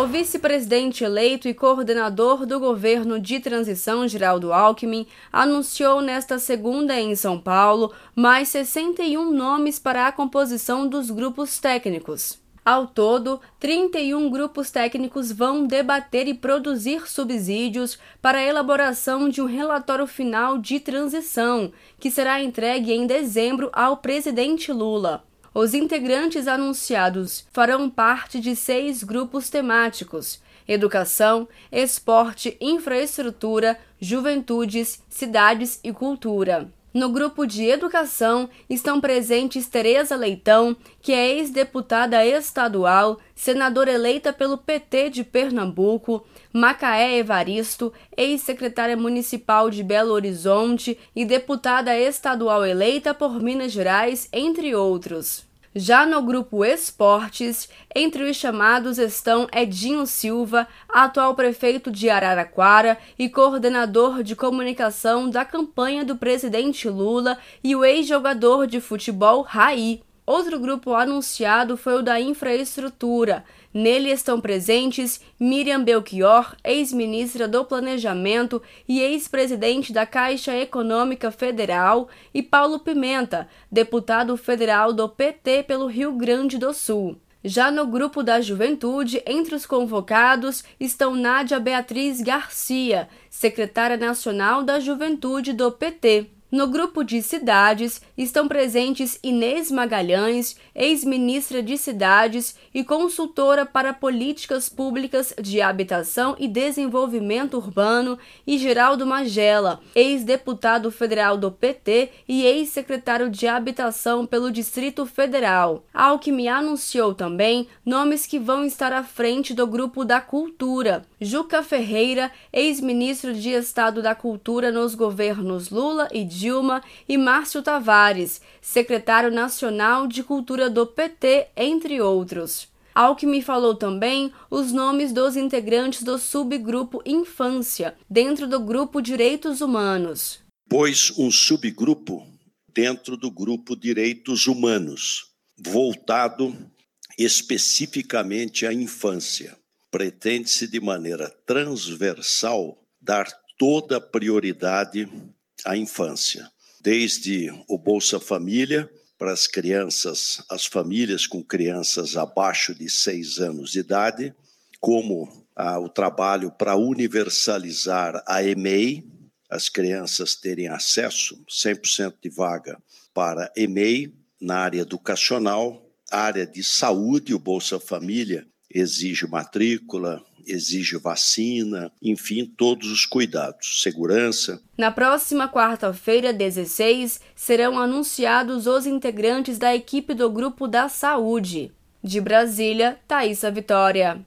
O vice-presidente eleito e coordenador do governo de transição, Geraldo Alckmin, anunciou nesta segunda em São Paulo mais 61 nomes para a composição dos grupos técnicos. Ao todo, 31 grupos técnicos vão debater e produzir subsídios para a elaboração de um relatório final de transição, que será entregue em dezembro ao presidente Lula. Os integrantes anunciados farão parte de seis grupos temáticos: educação, esporte, infraestrutura, juventudes, cidades e cultura. No grupo de educação estão presentes Tereza Leitão, que é ex-deputada estadual, senadora eleita pelo PT de Pernambuco, Macaé Evaristo, ex-secretária municipal de Belo Horizonte e deputada estadual eleita por Minas Gerais, entre outros. Já no grupo Esportes, entre os chamados estão Edinho Silva, atual prefeito de Araraquara e coordenador de comunicação da campanha do presidente Lula, e o ex-jogador de futebol Raí. Outro grupo anunciado foi o da infraestrutura. Nele estão presentes Miriam Belchior, ex-ministra do Planejamento e ex-presidente da Caixa Econômica Federal, e Paulo Pimenta, deputado federal do PT pelo Rio Grande do Sul. Já no grupo da juventude, entre os convocados estão Nádia Beatriz Garcia, secretária nacional da juventude do PT. No grupo de cidades estão presentes Inês Magalhães, ex-ministra de Cidades e consultora para políticas públicas de habitação e desenvolvimento urbano, e Geraldo Magela, ex-deputado federal do PT e ex-secretário de Habitação pelo Distrito Federal. Alckmin anunciou também nomes que vão estar à frente do grupo da Cultura. Juca Ferreira, ex-ministro de Estado da Cultura nos governos Lula e Dilma, e Márcio Tavares, secretário nacional de Cultura do PT, entre outros. Alckmin falou também os nomes dos integrantes do subgrupo Infância, dentro do grupo Direitos Humanos. Pois um subgrupo dentro do grupo Direitos Humanos, voltado especificamente à infância. Pretende-se, de maneira transversal, dar toda a prioridade à infância. Desde o Bolsa Família para as crianças, as famílias com crianças abaixo de seis anos de idade, como ah, o trabalho para universalizar a EMEI, as crianças terem acesso 100% de vaga para EMEI na área educacional, área de saúde, o Bolsa Família exige matrícula, exige vacina, enfim, todos os cuidados, segurança. Na próxima quarta-feira, 16, serão anunciados os integrantes da equipe do Grupo da Saúde. De Brasília, Thaisa Vitória.